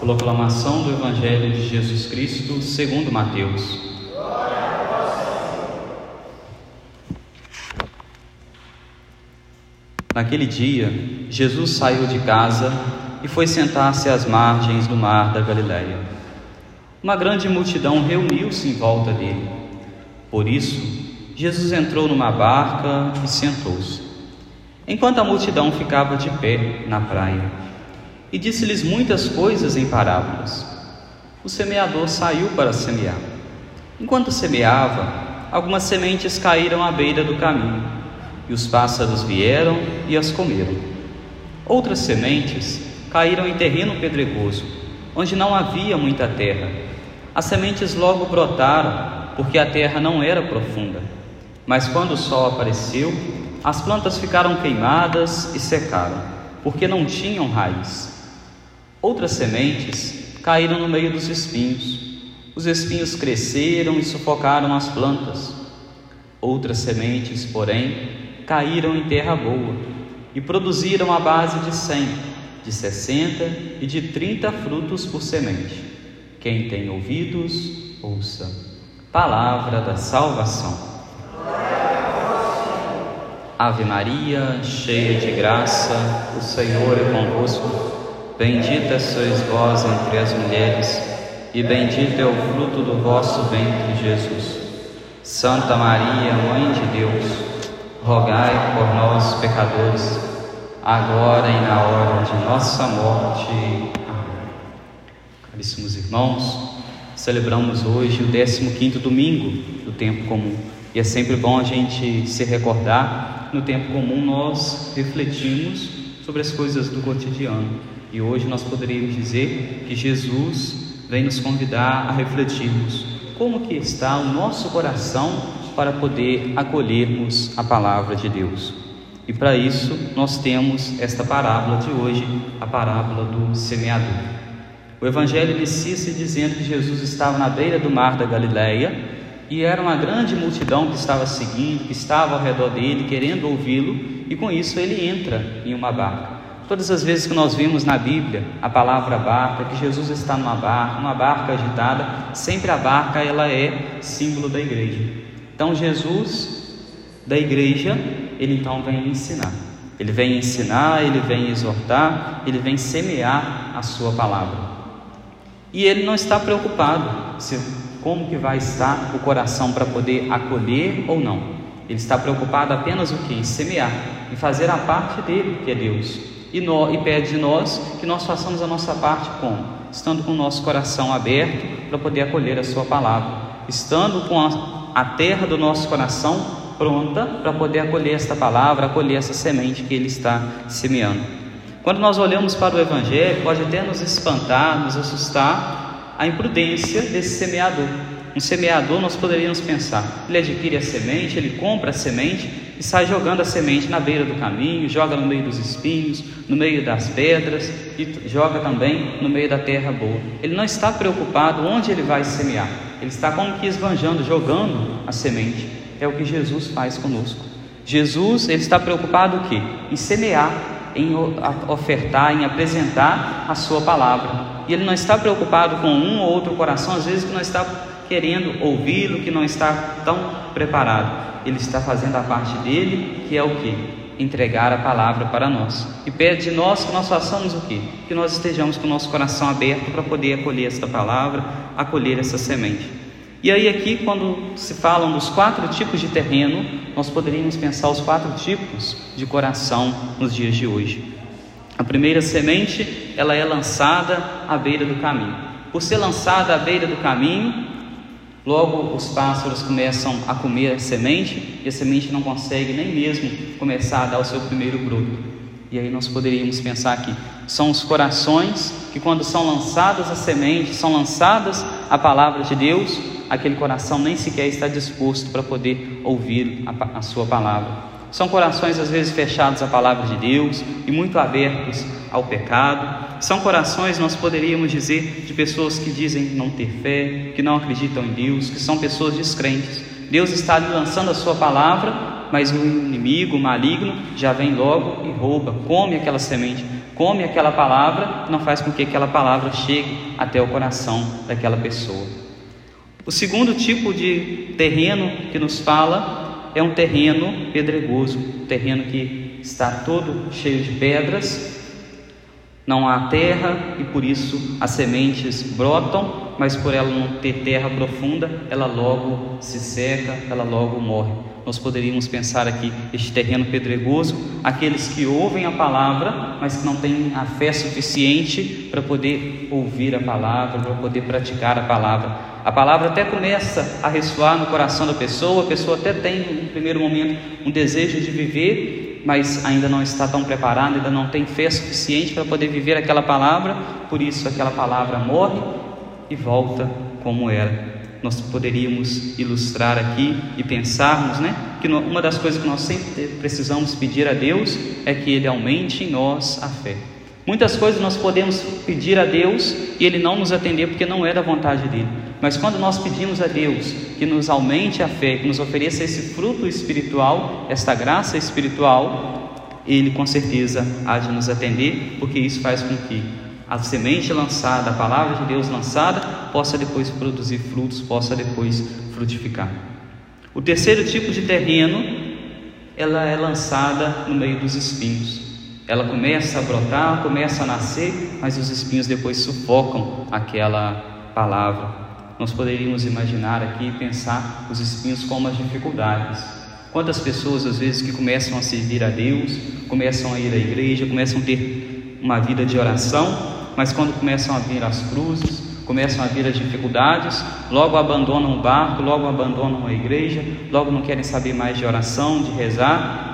Proclamação do Evangelho de Jesus Cristo segundo Mateus. Naquele dia, Jesus saiu de casa e foi sentar-se às margens do mar da Galiléia. Uma grande multidão reuniu-se em volta dele. Por isso, Jesus entrou numa barca e sentou-se, enquanto a multidão ficava de pé na praia. E disse-lhes muitas coisas em parábolas. O semeador saiu para semear. Enquanto semeava, algumas sementes caíram à beira do caminho, e os pássaros vieram e as comeram. Outras sementes caíram em terreno pedregoso, onde não havia muita terra. As sementes logo brotaram, porque a terra não era profunda. Mas quando o sol apareceu, as plantas ficaram queimadas e secaram, porque não tinham raiz. Outras sementes caíram no meio dos espinhos. Os espinhos cresceram e sufocaram as plantas. Outras sementes, porém, caíram em terra boa e produziram a base de cem, de sessenta e de trinta frutos por semente. Quem tem ouvidos, ouça. Palavra da salvação. Ave Maria, cheia de graça, o Senhor é convosco. Bendita sois vós entre as mulheres, e bendito é o fruto do vosso ventre, Jesus. Santa Maria, Mãe de Deus, rogai por nós, pecadores, agora e na hora de nossa morte. Amém. Caríssimos irmãos, celebramos hoje o 15 domingo do tempo comum. E é sempre bom a gente se recordar, no tempo comum nós refletimos sobre as coisas do cotidiano e hoje nós poderíamos dizer que Jesus vem nos convidar a refletirmos como que está o nosso coração para poder acolhermos a palavra de Deus. E para isso nós temos esta parábola de hoje, a parábola do semeador. O evangelho inicia se dizendo que Jesus estava na beira do mar da Galileia e era uma grande multidão que estava seguindo, que estava ao redor dele, querendo ouvi-lo, e com isso ele entra em uma barca. Todas as vezes que nós vimos na Bíblia a palavra barca, que Jesus está numa barca, uma barca agitada, sempre a barca ela é símbolo da igreja. Então Jesus da igreja, ele então vem ensinar. Ele vem ensinar, ele vem exortar, ele vem semear a sua palavra. E ele não está preocupado se como que vai estar o coração para poder acolher ou não. Ele está preocupado apenas o que? Em semear, em fazer a parte dele, que é Deus e, no, e pede de nós que nós façamos a nossa parte como? Estando com o nosso coração aberto para poder acolher a Sua palavra, estando com a, a terra do nosso coração pronta para poder acolher esta palavra, acolher essa semente que Ele está semeando. Quando nós olhamos para o Evangelho, pode até nos espantar, nos assustar a imprudência desse semeador. Um semeador, nós poderíamos pensar, ele adquire a semente, ele compra a semente e sai jogando a semente na beira do caminho, joga no meio dos espinhos, no meio das pedras e joga também no meio da terra boa. Ele não está preocupado onde ele vai semear, ele está como que esbanjando, jogando a semente. É o que Jesus faz conosco. Jesus, ele está preocupado o quê? Em semear, em ofertar, em apresentar a sua palavra. E ele não está preocupado com um ou outro coração, às vezes que não está querendo ouvi-lo, que não está tão preparado. Ele está fazendo a parte dele, que é o que? Entregar a palavra para nós. E pede de nós que nós façamos o que? Que nós estejamos com o nosso coração aberto para poder acolher esta palavra, acolher essa semente. E aí, aqui, quando se falam dos quatro tipos de terreno, nós poderíamos pensar os quatro tipos de coração nos dias de hoje. A primeira semente, ela é lançada à beira do caminho. Por ser lançada à beira do caminho, Logo, os pássaros começam a comer a semente e a semente não consegue nem mesmo começar a dar o seu primeiro broto. E aí nós poderíamos pensar que são os corações que, quando são lançadas as sementes, são lançadas a palavra de Deus, aquele coração nem sequer está disposto para poder ouvir a, a sua palavra. São corações às vezes fechados à palavra de Deus e muito abertos ao pecado. São corações, nós poderíamos dizer, de pessoas que dizem não ter fé, que não acreditam em Deus, que são pessoas descrentes. Deus está lançando a sua palavra, mas o inimigo, o maligno, já vem logo e rouba, come aquela semente, come aquela palavra, não faz com que aquela palavra chegue até o coração daquela pessoa. O segundo tipo de terreno que nos fala é um terreno pedregoso, um terreno que está todo cheio de pedras, não há terra e por isso as sementes brotam, mas por ela não ter terra profunda, ela logo se seca, ela logo morre. Nós poderíamos pensar aqui este terreno pedregoso, aqueles que ouvem a palavra, mas que não têm a fé suficiente para poder ouvir a palavra, para poder praticar a palavra. A palavra até começa a ressoar no coração da pessoa, a pessoa até tem, no primeiro momento, um desejo de viver, mas ainda não está tão preparado, ainda não tem fé suficiente para poder viver aquela palavra, por isso aquela palavra morre e volta como era. Nós poderíamos ilustrar aqui e pensarmos, né, que uma das coisas que nós sempre precisamos pedir a Deus é que Ele aumente em nós a fé. Muitas coisas nós podemos pedir a Deus e Ele não nos atender porque não é da vontade dele. Mas quando nós pedimos a Deus que nos aumente a fé, que nos ofereça esse fruto espiritual, esta graça espiritual, Ele com certeza há de nos atender, porque isso faz com que a semente lançada, a palavra de Deus lançada, possa depois produzir frutos, possa depois frutificar. O terceiro tipo de terreno, ela é lançada no meio dos espinhos. Ela começa a brotar, começa a nascer, mas os espinhos depois sufocam aquela palavra nós poderíamos imaginar aqui e pensar os espinhos como as dificuldades. Quantas pessoas, às vezes, que começam a servir a Deus, começam a ir à igreja, começam a ter uma vida de oração, mas quando começam a vir as cruzes, começam a vir as dificuldades, logo abandonam o barco, logo abandonam a igreja, logo não querem saber mais de oração, de rezar,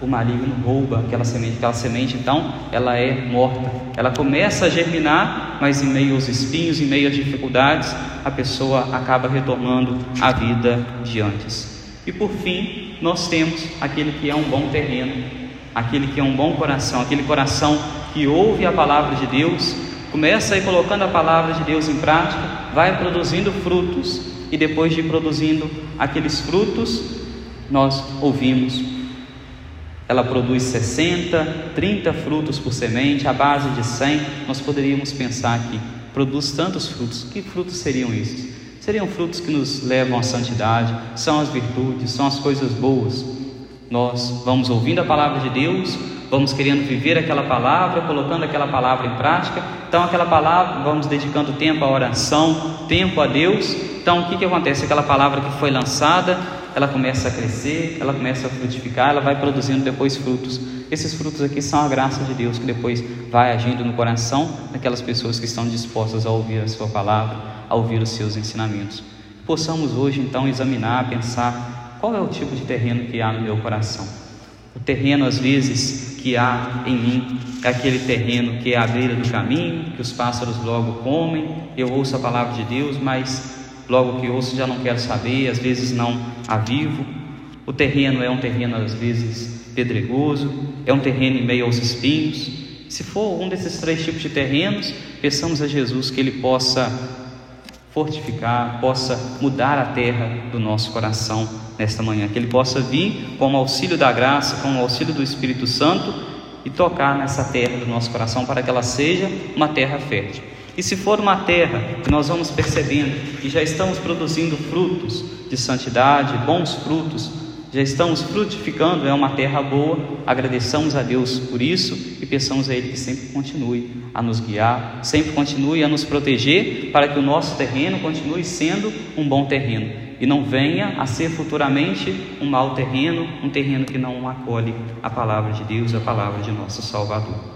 o maligno rouba aquela semente, aquela semente então ela é morta. Ela começa a germinar, mas em meio aos espinhos, em meio às dificuldades, a pessoa acaba retornando à vida de antes. E por fim, nós temos aquele que é um bom terreno, aquele que é um bom coração, aquele coração que ouve a palavra de Deus, começa a ir colocando a palavra de Deus em prática, vai produzindo frutos e depois de produzindo aqueles frutos, nós ouvimos ela produz 60, 30 frutos por semente, à base de 100, nós poderíamos pensar que produz tantos frutos. Que frutos seriam esses? Seriam frutos que nos levam à santidade, são as virtudes, são as coisas boas. Nós vamos ouvindo a palavra de Deus, vamos querendo viver aquela palavra, colocando aquela palavra em prática. Então, aquela palavra, vamos dedicando tempo à oração, tempo a Deus. Então, o que, que acontece? Aquela palavra que foi lançada, ela começa a crescer, ela começa a frutificar, ela vai produzindo depois frutos. Esses frutos aqui são a graça de Deus que depois vai agindo no coração daquelas pessoas que estão dispostas a ouvir a Sua palavra, a ouvir os seus ensinamentos. Possamos hoje então examinar, pensar qual é o tipo de terreno que há no meu coração. O terreno, às vezes, que há em mim é aquele terreno que é à beira do caminho, que os pássaros logo comem, eu ouço a palavra de Deus, mas logo que ouço já não quero saber, às vezes não avivo. O terreno é um terreno às vezes pedregoso, é um terreno em meio aos espinhos. Se for um desses três tipos de terrenos, peçamos a Jesus que Ele possa fortificar, possa mudar a terra do nosso coração nesta manhã, que Ele possa vir com o auxílio da graça, com o auxílio do Espírito Santo e tocar nessa terra do nosso coração para que ela seja uma terra fértil. E se for uma terra que nós vamos percebendo que já estamos produzindo frutos de santidade, bons frutos, já estamos frutificando, é uma terra boa, agradeçamos a Deus por isso e peçamos a Ele que sempre continue a nos guiar, sempre continue a nos proteger para que o nosso terreno continue sendo um bom terreno e não venha a ser futuramente um mau terreno, um terreno que não acolhe a palavra de Deus, a palavra de nosso Salvador.